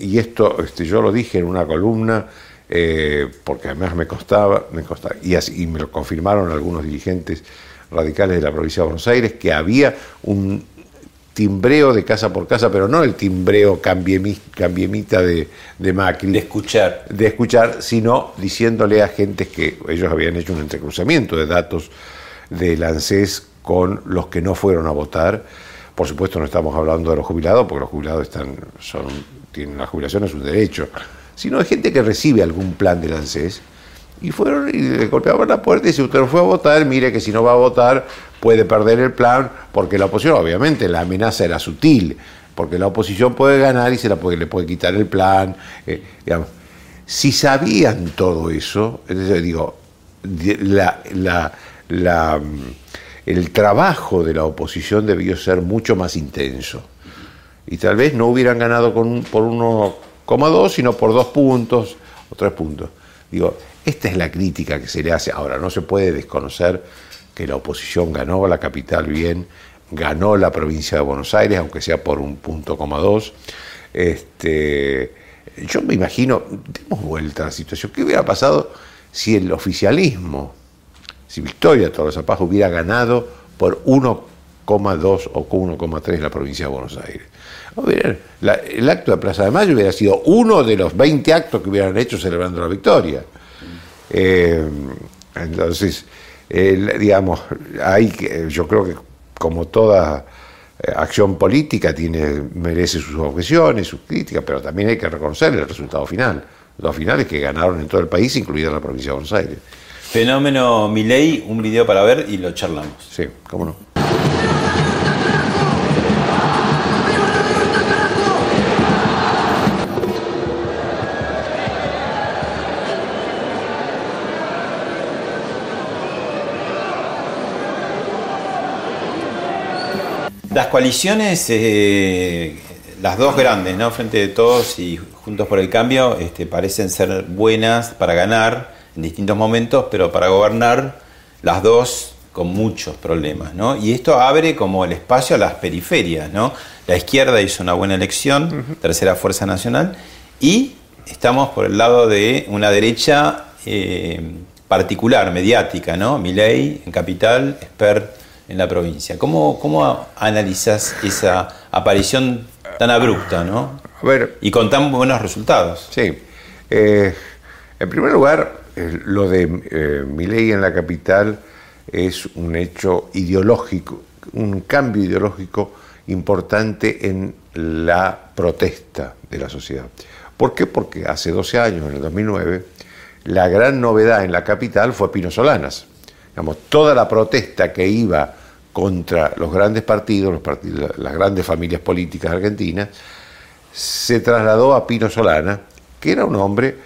y esto este, yo lo dije en una columna, porque además me costaba, me costaba y, así- y me lo confirmaron algunos dirigentes radicales de la provincia de Buenos Aires, que había un timbreo de casa por casa, pero no el timbreo cambiemi- cambiemita de, de Macri. De escuchar. De escuchar, sino diciéndole a gentes que ellos habían hecho un entrecruzamiento de datos del ANSES con los que no fueron a votar. Por supuesto no estamos hablando de los jubilados, porque los jubilados están, son, tienen la jubilación es un derecho, sino de gente que recibe algún plan del ANSES y fueron y le golpeaban la puerta y si usted no fue a votar, mire que si no va a votar puede perder el plan, porque la oposición, obviamente, la amenaza era sutil, porque la oposición puede ganar y se la le puede quitar el plan. eh. Si sabían todo eso, entonces digo, mm, el trabajo de la oposición debió ser mucho más intenso. Y tal vez no hubieran ganado con, por 1,2, sino por dos puntos o tres puntos. Digo, esta es la crítica que se le hace. Ahora, no se puede desconocer que la oposición ganó la capital bien, ganó la provincia de Buenos Aires, aunque sea por un punto coma dos. Este, yo me imagino, demos vuelta a la situación. ¿Qué hubiera pasado si el oficialismo, si Victoria Torres Paz hubiera ganado por 1,2 o 1,3 la provincia de Buenos Aires? El acto de Plaza de Mayo hubiera sido uno de los 20 actos que hubieran hecho celebrando la victoria. Eh, entonces, el- digamos, hay que, yo creo que como toda eh, acción política tiene, merece sus objeciones, sus críticas, pero también hay que reconocer el resultado final. dos finales que ganaron en todo el país, incluida la provincia de Buenos Aires. Fenómeno Milei, un video para ver y lo charlamos. Sí, cómo no. Las coaliciones, eh, las dos grandes, ¿no? Frente de todos y Juntos por el Cambio, este, parecen ser buenas para ganar en distintos momentos, pero para gobernar las dos con muchos problemas, ¿no? Y esto abre como el espacio a las periferias, ¿no? La izquierda hizo una buena elección, tercera fuerza nacional, y estamos por el lado de una derecha eh, particular, mediática, ¿no? Milei en capital, Esper en la provincia. ¿Cómo, cómo analizas esa aparición tan abrupta, ¿no? A ver, Y con tan buenos resultados. Sí. Eh, en primer lugar, eh, lo de eh, Milei en la capital es un hecho ideológico, un cambio ideológico importante en la protesta de la sociedad. ¿Por qué? Porque hace 12 años, en el 2009, la gran novedad en la capital fue Pino Solanas. Digamos, toda la protesta que iba contra los grandes partidos, los partidos las grandes familias políticas argentinas, se trasladó a Pino Solana, que era un hombre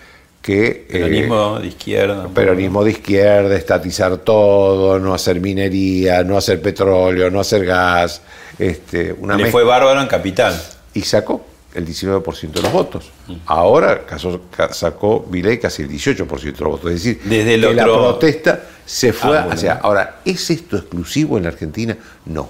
que... eh, Peronismo de izquierda. peronismo de izquierda, estatizar todo, no hacer minería, no hacer petróleo, no hacer gas. Este, una Le mezcla- fue bárbaro en capital. y sacó el 19% de los votos. Ahora casó- ca- sacó Milei casi el 18% de los votos. Es decir, Desde el que la protesta se fue Ah, bueno. hacia... Ahora, ¿es esto exclusivo en la Argentina? No.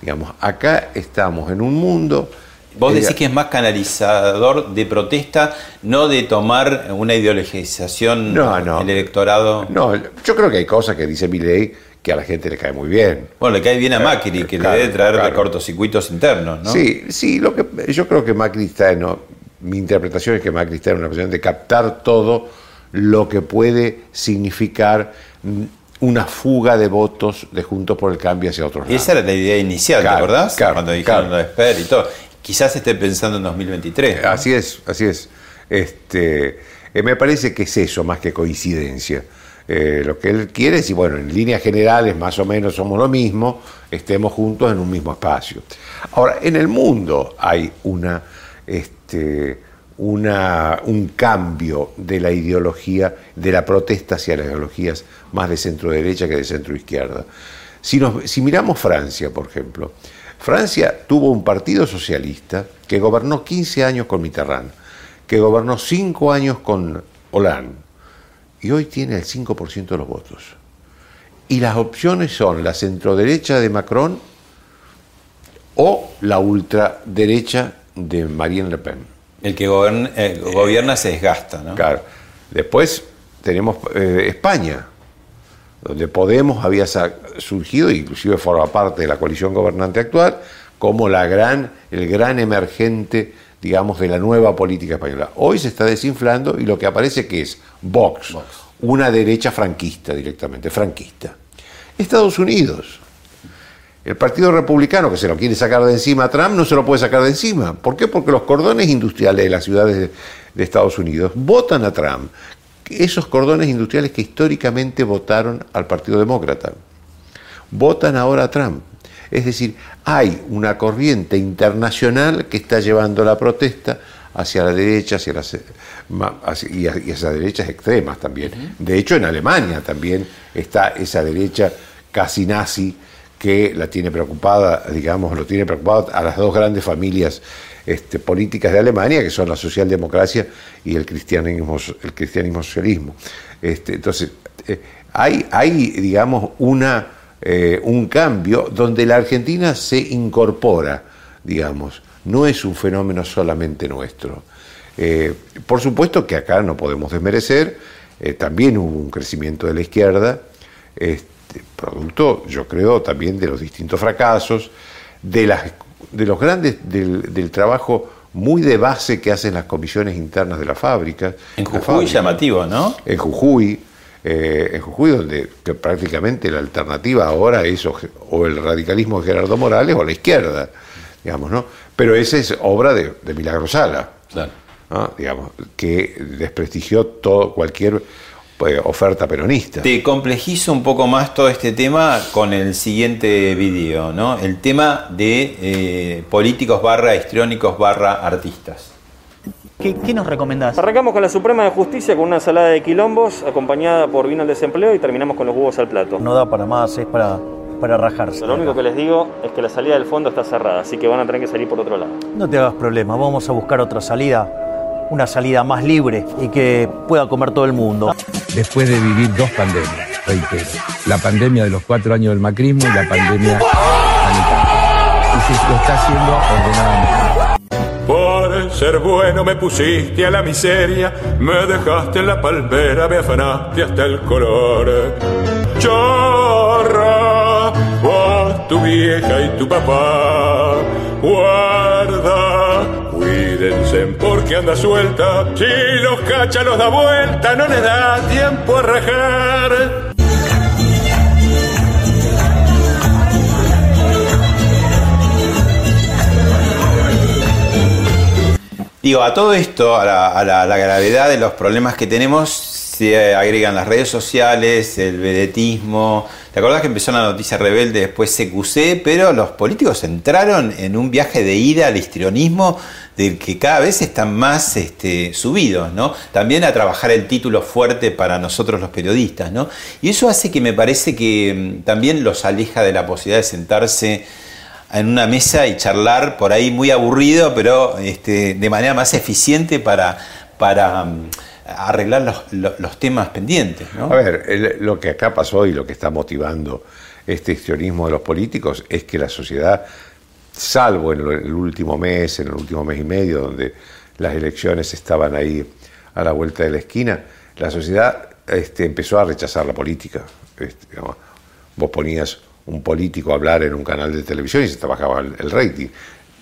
Digamos, acá estamos en un mundo... Vos eh, decís que es más canalizador de protesta, no de tomar una ideologización No, no. el electorado. No, yo creo que hay cosas que dice Milei que a la gente le cae muy bien. Bueno, le cae bien a Macri, que claro, le debe traer de claro. cortocircuitos internos, ¿no? Sí, sí, lo que, yo creo que Macri está en, no, mi interpretación es que Macri está en una posición de captar todo lo que puede significar mm, una fuga de votos de Juntos por el Cambio hacia otros lados. Esa era la idea inicial, Claro, ¿te acordás? claro, Cuando dijeron claro. lo de Esper y todo. Quizás esté pensando en 2023. ¿no? Así es, así es. Este, eh, me parece que es eso más que coincidencia. Eh, lo que él quiere es, y bueno, en líneas generales más o menos somos lo mismo, estemos juntos en un mismo espacio. Ahora, en el mundo hay una, este, una, un cambio de la ideología, de la protesta hacia las ideologías más de centro derecha que de centro izquierda. Si, nos- si miramos Francia, por ejemplo, Francia tuvo un partido socialista que gobernó 15 años con Mitterrand, que gobernó 5 años con Hollande, y hoy tiene el 5% de los votos. Y las opciones son la centroderecha de Macron o la ultraderecha de Marine Le Pen. El que gobierna, eh, gobierna se desgasta, ¿no? Claro. Después tenemos eh, España, donde Podemos había surgido, inclusive forma parte de la coalición gobernante actual, como la gran, el gran emergente, digamos, de la nueva política española. Hoy se está desinflando y lo que aparece que es Vox, una derecha franquista directamente, franquista. Estados Unidos, el Partido Republicano, que se lo quiere sacar de encima a Trump, no se lo puede sacar de encima. ¿Por qué? Porque los cordones industriales de las ciudades de, de Estados Unidos votan a Trump. Esos cordones industriales que históricamente votaron al Partido Demócrata. Votan ahora a Trump. Es decir, hay una corriente internacional que está llevando la protesta hacia la derecha hacia las, hacia- y, hacia derechas extremas también. De hecho, en Alemania también está esa derecha casi nazi que la tiene preocupada, digamos, lo tiene preocupado a las dos grandes familias este, políticas de Alemania, que son la socialdemocracia y el cristianismo, el cristianismo socialismo. Este, entonces, eh, hay, hay, digamos, una, eh, un cambio donde la Argentina se incorpora, digamos, no es un fenómeno solamente nuestro. Eh, por supuesto que acá no podemos desmerecer, eh, también hubo un crecimiento de la izquierda, este, producto, yo creo, también de los distintos fracasos, de, las, de los grandes, del, del trabajo muy de base que hacen las comisiones internas de la fábrica. En La Jujuy fábrica. llamativo, ¿no? En Jujuy, eh, en Jujuy donde que prácticamente la alternativa ahora es o, o el radicalismo de Gerardo Morales o la izquierda, digamos, ¿no? Pero esa es obra de, de Milagro Sala. Claro. ¿no? digamos, que desprestigió todo, cualquier eh, oferta peronista. Te complejizo un poco más todo este tema con el siguiente video, ¿no? El tema de eh, políticos barra histriónicos barra artistas. ¿Qué, qué nos recomendás? Arrancamos con la Suprema de Justicia con una ensalada de quilombos acompañada por vino al desempleo y terminamos con los huevos al plato. No da para más, es para, para rajarse. Lo único que les digo es que la salida del fondo está cerrada, así que van a tener que salir por otro lado. No te hagas problema, vamos a buscar otra salida, una salida más libre y que pueda comer todo el mundo. Después de vivir dos pandemias, reitero, la pandemia de los cuatro años del macrismo y la pandemia sanitaria. Y se lo está haciendo ordenadamente. Ser bueno me pusiste a la miseria, me dejaste en la palmera, me afanaste hasta el color. Chorra, vos, tu vieja y tu papá, guarda, cuídense porque anda suelta. Si los cacha los da vuelta, no les da tiempo a rajar. Digo, a todo esto, a la, gravedad de los problemas que tenemos, se agregan las redes sociales, el vedetismo. ¿Te acordás que empezó la noticia rebelde, después CQC? Pero los políticos entraron en un viaje de ida al histrionismo del que cada vez están más este, subidos, ¿no? También a trabajar el título fuerte para nosotros los periodistas, ¿no? Y eso hace que me parece que mm, también los aleja de la posibilidad de sentarse en una mesa y charlar por ahí muy aburrido, pero este, de manera más eficiente para, para mm, arreglar los, los- temas pendientes. A ver, lo que acá pasó y lo que está motivando este extremismo de los políticos es que la sociedad, salvo en el último mes, en el último mes y medio, donde las elecciones estaban ahí a la vuelta de la esquina, la sociedad este, empezó a rechazar la política. Este, vos ponías un político hablar en un canal de televisión y se te bajaba el, rating.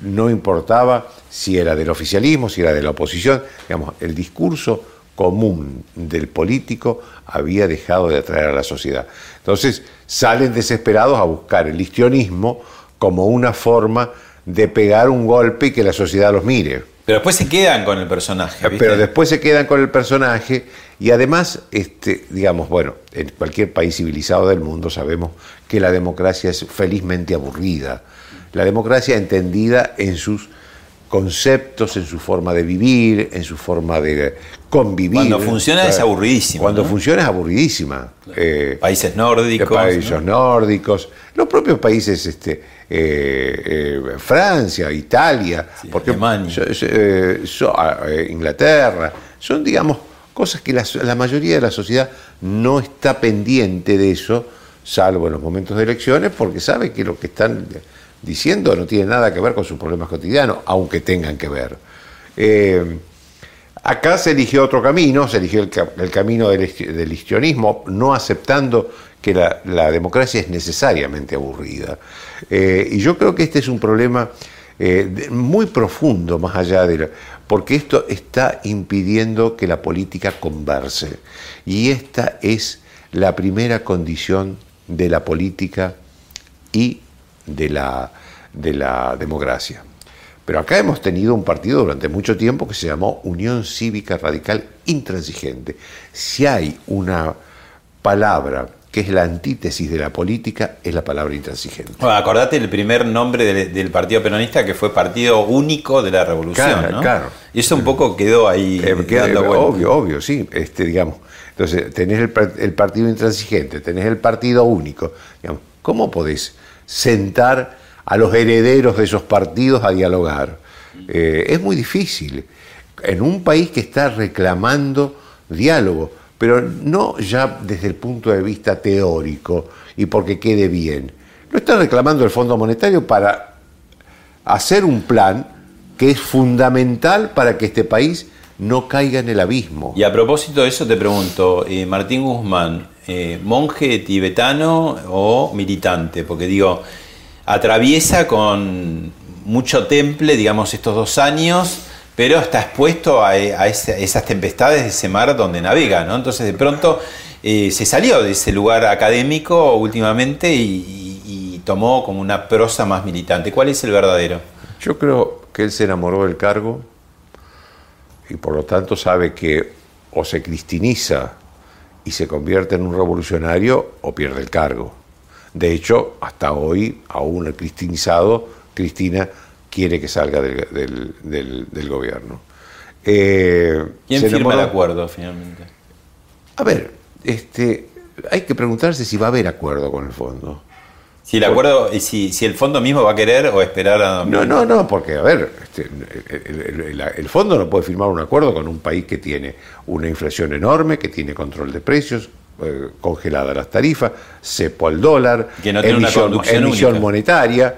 No importaba si era del oficialismo, si era de la oposición, digamos, el discurso común del político había dejado de atraer a la sociedad. Entonces salen desesperados a buscar el histrionismo como una forma de pegar un golpe y que la sociedad los mire. Pero después se quedan con el personaje. ¿viste? Pero después se quedan con el personaje y además, este, digamos, bueno, en cualquier país civilizado del mundo sabemos que la democracia es felizmente aburrida. La democracia entendida en sus conceptos, en su forma de vivir, en su forma de convivir. Cuando funciona es aburridísima, Cuando ¿no? funciona es aburridísima. Eh, Países nórdicos. países ¿no? nórdicos, los propios países, este, eh, eh, Francia, Italia, porque so- so- eh, ah, Inglaterra, son, digamos, cosas que la, mayoría de la sociedad no está pendiente de eso, salvo en los momentos de elecciones, porque sabe que lo que están diciendo no tiene nada que ver con sus problemas cotidianos, aunque tengan que ver. Eh, Acá se eligió otro camino, se eligió el, ca- el camino del, del histrionismo, no aceptando que la, democracia es necesariamente aburrida. Eh, y yo creo que este es un problema eh, muy profundo, más allá de... la- porque esto está impidiendo que la política converse. Y esta es la primera condición de la política y de la, de la democracia. Pero acá hemos tenido un partido durante mucho tiempo que se llamó Unión Cívica Radical Intransigente. Si hay una palabra que es la antítesis de la política, es la palabra intransigente. Bueno, acordate el primer nombre del, del Partido Peronista que fue Partido Único de la Revolución. Claro, ¿no? claro. Y eso un poco quedó ahí. Eh, que- dando eh, obvio, obvio, sí. Este, digamos, entonces, tenés el, par- el partido intransigente, tenés el partido único. Digamos, ¿Cómo podés sentar a los herederos de esos partidos a dialogar? Eh, es muy difícil. En un país que está reclamando diálogo, pero no ya desde el punto de vista teórico y porque quede bien. No está reclamando el Fondo Monetario para hacer un plan que es fundamental para que este país no caiga en el abismo. Y a propósito de eso te pregunto, eh, Martín Guzmán, eh, ¿monje tibetano o militante? Porque digo, atraviesa con mucho temple, digamos, estos dos años, pero está expuesto a, ese- esas tempestades de ese mar donde navega, ¿no? Entonces de pronto eh, se salió de ese lugar académico últimamente y- y tomó como una prosa más militante. ¿Cuál es el verdadero? Yo creo que él se enamoró del cargo y por lo tanto sabe que o se cristiniza y se convierte en un revolucionario o pierde el cargo. De hecho, hasta hoy, aún el cristinizado, Cristina quiere que salga del, del- del- del gobierno. Eh, ¿Quién se firma el acuerdo finalmente? A ver, este, hay que preguntarse si va a haber acuerdo con el fondo. Si el acuerdo, y si, si el fondo mismo va a querer o esperar a... No, no, no, porque, a ver, este, el, el- el- el fondo no puede firmar un acuerdo con un país que tiene una inflación enorme, que tiene control de precios, eh, congeladas las tarifas, cepo al dólar, Que no tiene una emisión, monetaria.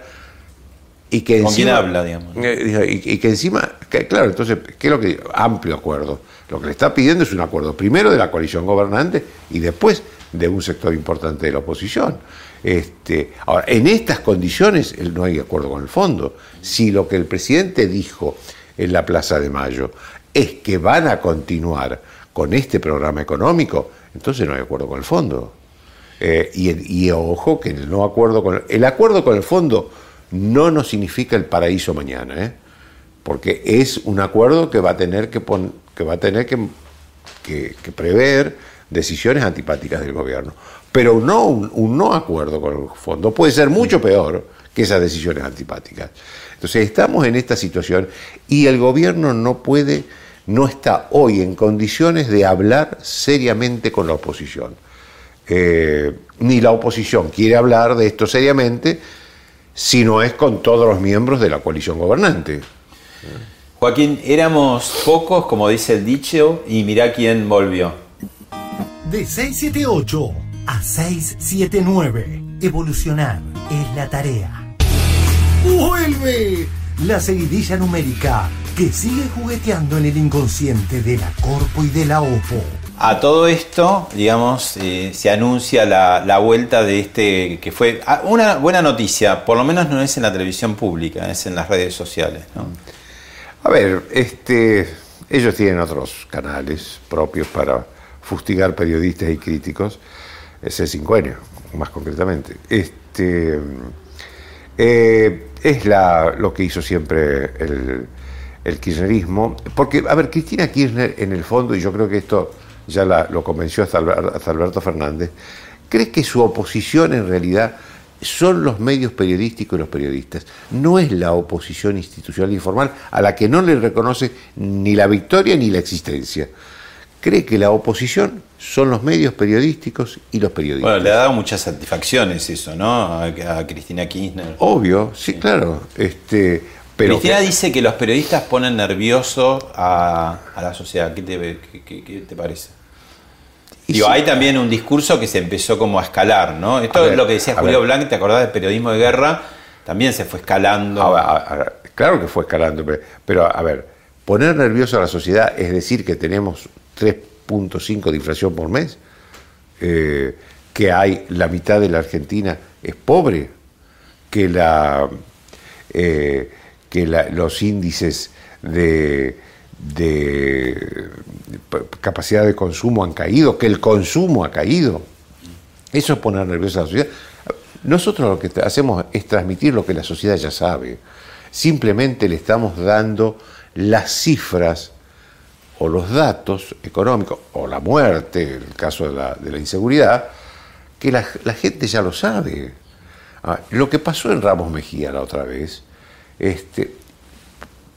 Y que ¿Con quién encima- habla, digamos? eh, Y, y que encima, que, claro, entonces, ¿qué es lo que Amplio acuerdo. Lo que le está pidiendo es un acuerdo primero de la coalición gobernante y después de un sector importante de la oposición. Este, ahora, en estas condiciones él no hay acuerdo con el fondo. Si lo que el presidente dijo en la Plaza de Mayo es que van a continuar con este programa económico, entonces no hay acuerdo con el fondo. Eh, y, y ojo que el no acuerdo con el, el acuerdo con el fondo no nos significa el paraíso mañana, ¿eh? porque es un acuerdo que va a tener que pon- que va a tener que, que- que prever decisiones antipáticas del gobierno. Pero no un, un no acuerdo con el fondo puede ser mucho peor que esas decisiones antipáticas. Entonces estamos en esta situación y el gobierno no puede, no está hoy en condiciones de hablar seriamente con la oposición. Eh, ni la oposición quiere hablar de esto seriamente, si no es con todos los miembros de la coalición gobernante. Joaquín, éramos pocos, como dice el dicho, y mirá quién volvió. De 678 a 679. Evolucionar es la tarea. ¡Vuelve! La seguidilla numérica que sigue jugueteando en el inconsciente de la Corpo y de la OPO. A todo esto, digamos, eh, se anuncia la, vuelta de este, que fue ah, una buena noticia, por lo menos no es en la televisión pública, es en las redes sociales. ¿no? A ver, este, ellos tienen otros canales propios para fustigar periodistas y críticos, es el 5 n más concretamente. Este, eh, es lo que hizo siempre el, el kirchnerismo, porque, a ver, Cristina Kirchner en el fondo, y yo creo que esto ya la- lo convenció hasta Alber- hasta Alberto Fernández, cree que su oposición en realidad son los medios periodísticos y los periodistas, no es la oposición institucional y formal a la que no le reconoce ni la victoria ni la existencia. Cree que la oposición son los medios periodísticos y los periodistas. Bueno, le ha dado muchas satisfacciones eso, ¿no? A, a Cristina Kirchner. Obvio, sí, claro. Este, pero Cristina que- dice que los periodistas ponen nervioso a, a la sociedad. ¿Qué te, qué- qué- qué te parece? Digo, hay también un discurso que se empezó como a escalar, ¿no? Esto A es ver, lo que decía Julio ver. Blanc, ¿te acordás del periodismo de guerra? También se fue escalando. Ahora, claro que fue escalando, pero, pero, a ver, poner nervioso a la sociedad es decir que tenemos 3.5 de inflación por mes, eh, que hay la mitad de la Argentina es pobre, que la eh, que la- los índices de, de capacidad de consumo han caído, que el consumo ha caído. Eso es poner nerviosa a la sociedad. Nosotros lo que hacemos es transmitir lo que la sociedad ya sabe. Simplemente le estamos dando las cifras o los datos económicos, o la muerte, el caso de la, de la inseguridad, que la, la gente ya lo sabe. Ah, lo que pasó en Ramos Mejía la otra vez, este,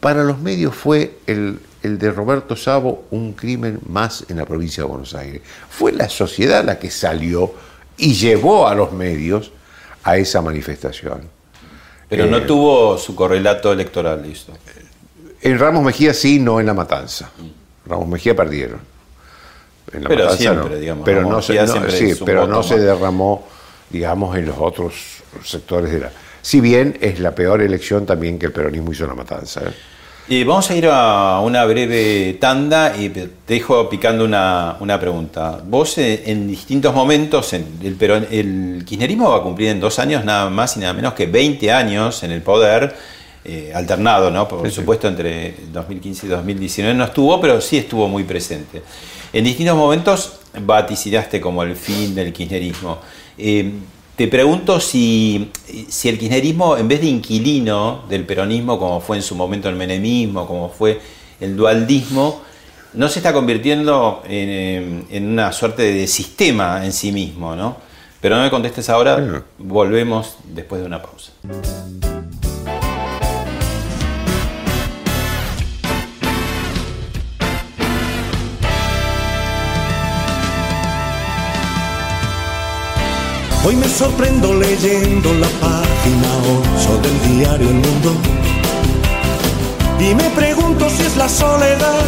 para los medios fue el, el de Roberto Sabo un crimen más en la provincia de Buenos Aires. Fue la sociedad la que salió y llevó a los medios a esa manifestación. Pero no Eh, tuvo su correlato electoral, listo. En Ramos Mejía sí, no en La Matanza. Ramos Mejía perdieron. En La Pero Matanza siempre, no. digamos, Pero Ramos no se, no- sí, pero no derramó, digamos, en los otros sectores de la. Si bien es la peor elección también que el peronismo hizo en La Matanza. ¿eh? Y vamos a ir a una breve tanda y te dejo picando una, una pregunta. Vos eh, en distintos momentos, en el, peron- el kirchnerismo va a cumplir en dos años nada más y nada menos que 20 años en el poder, eh, alternado, ¿no? Por supuesto, entre 2015 y 2019 no estuvo, pero sí estuvo muy presente. En distintos momentos vaticinaste como el fin del kirchnerismo. Eh, te pregunto si, si el kirchnerismo, en vez de inquilino del peronismo, como fue en su momento el menemismo, como fue el dualdismo no se está convirtiendo en, en una suerte de sistema en sí mismo, ¿no? Pero no me contestes ahora, volvemos después de una pausa. Hoy me sorprendo leyendo la página 8 del diario El Mundo. Y me pregunto si es la soledad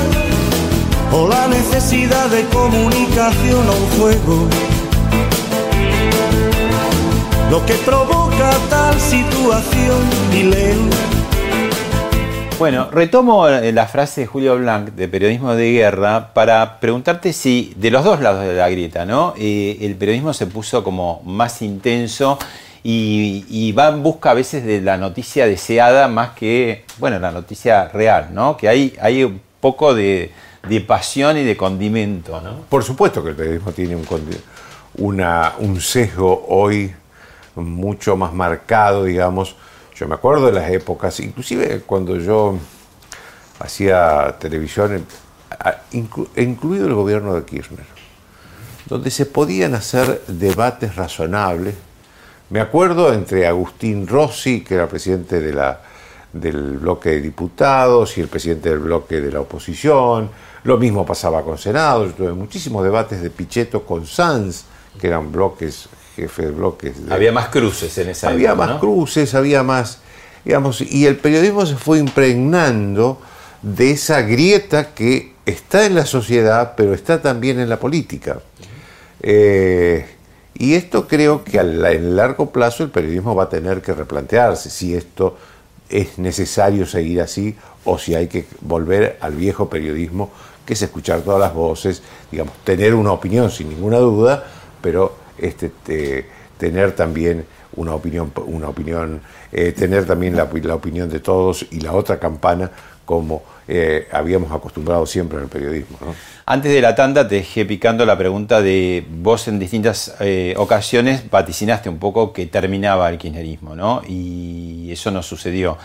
o la necesidad de comunicación o un juego lo que provoca tal situación y leo Bueno, retomo eh, la frase de Julio Blanc de Periodismo de Guerra para preguntarte si de los dos lados de la grieta, ¿no? Eh, el periodismo se puso como más intenso y, va en busca a veces de la noticia deseada más que, bueno, la noticia real, ¿no? Que hay, un poco de, pasión y de condimento, ¿no? Por supuesto que el periodismo tiene un, una- un sesgo hoy mucho más marcado, digamos. Yo me acuerdo de las épocas, inclusive cuando yo hacía televisión, inclu- incluido el gobierno de Kirchner, donde se podían hacer debates razonables. Me acuerdo entre Agustín Rossi, que era presidente de la, del bloque de diputados, y el presidente del bloque de la oposición. Lo mismo pasaba con Senado. Yo tuve muchísimos debates de Pichetto con Sanz, que eran bloques, jefes de bloques. de- Había más cruces en esa había época, más ¿no? cruces, había más, digamos, y el periodismo se fue impregnando de esa grieta que está en la sociedad, pero está también en la política. Eh, y esto creo que al- en largo plazo el periodismo va a tener que replantearse si esto es necesario seguir así o si hay que volver al viejo periodismo, que es escuchar todas las voces, digamos, tener una opinión sin ninguna duda, pero este, te- tener también una opinión, una opinión eh, tener también la, opinión de todos y la otra campana como eh, habíamos acostumbrado siempre en el periodismo. Antes de la tanda te dejé picando la pregunta de vos en distintas eh, ocasiones vaticinaste un poco que terminaba el kirchnerismo, ¿no? Y eso no sucedió.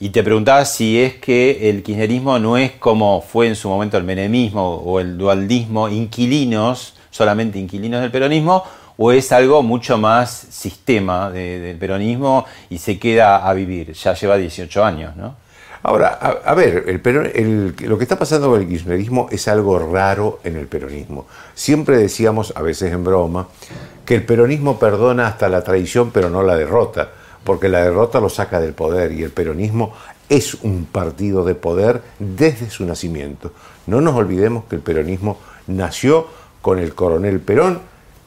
Y te preguntaba si es que el kirchnerismo no es como fue en su momento el menemismo o el dualdismo, inquilinos, solamente inquilinos del peronismo, o es algo mucho más sistema de- del peronismo y se queda a vivir. Ya lleva 18 años, ¿no? Ahora, a, a ver, el el- lo que está pasando con el kirchnerismo es algo raro en el peronismo. Siempre decíamos, a veces en broma, que el peronismo perdona hasta la traición, pero no la derrota, porque la derrota lo saca del poder y el peronismo es un partido de poder desde su nacimiento. No nos olvidemos que el peronismo nació con el coronel Perón,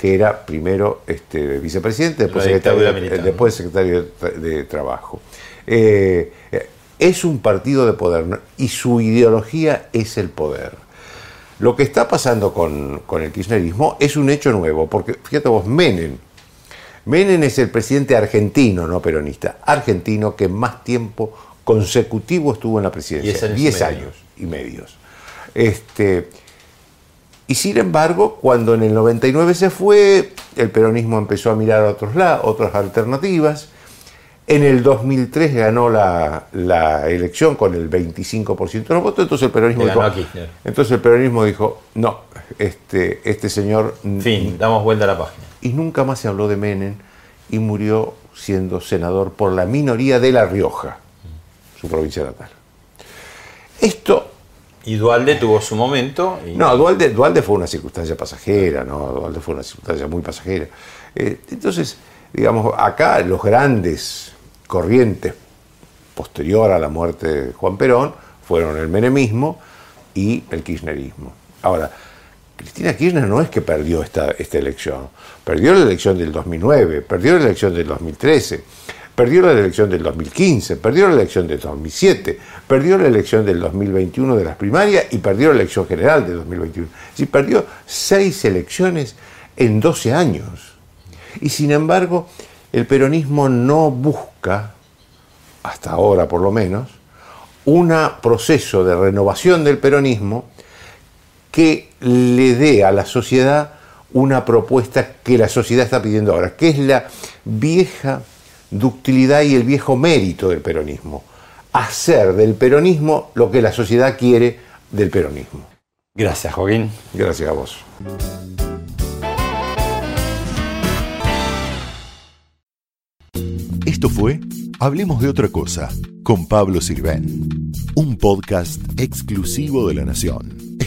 que era primero este, vicepresidente, después secretario, después secretario de, tra- de Trabajo. Eh, eh, es un partido de poder y su ideología es el poder. Lo que está pasando con, con el kirchnerismo es un hecho nuevo, porque fíjate vos, Menem, Menem es el presidente argentino, no peronista, argentino que más tiempo consecutivo estuvo en la presidencia, Diez años y 10 medio. años y medios. Este, y sin embargo, cuando en el 99 se fue, el peronismo empezó a mirar a otros lados, otras alternativas. En el 2003 ganó la, la elección con el 25% de los votos, entonces el peronismo dijo, ganó a Kirchner. entonces el peronismo dijo, no, este, este señor... Fin, damos vuelta a la página. Y nunca más se habló de Menem y murió siendo senador por la minoría de La Rioja, su provincia natal. Esto Y Dualde tuvo su momento. no, Dualde, Dualde fue una circunstancia pasajera, ¿no? Dualde fue una circunstancia muy pasajera. Eh, entonces, digamos, acá los grandes corrientes posterior a la muerte de Juan Perón fueron el menemismo y el kirchnerismo. Ahora, Cristina Kirchner no es que perdió esta, esta elección, perdió la elección del 2009, perdió la elección del 2013, perdió la elección del 2015, perdió la elección del 2007, perdió la elección del 2021 de las primarias y perdió la elección general de 2021. Sí, perdió seis elecciones en 12 años. Y sin embargo, el peronismo no busca, hasta ahora por lo menos, un proceso de renovación del peronismo que le dé a la sociedad una propuesta que la sociedad está pidiendo ahora, que es la vieja ductilidad y el viejo mérito del peronismo. hacer del peronismo lo que la sociedad quiere del peronismo. Gracias, Joaquín. Gracias a vos. Esto fue Hablemos de otra cosa con Pablo Sirven, un podcast exclusivo de La Nación.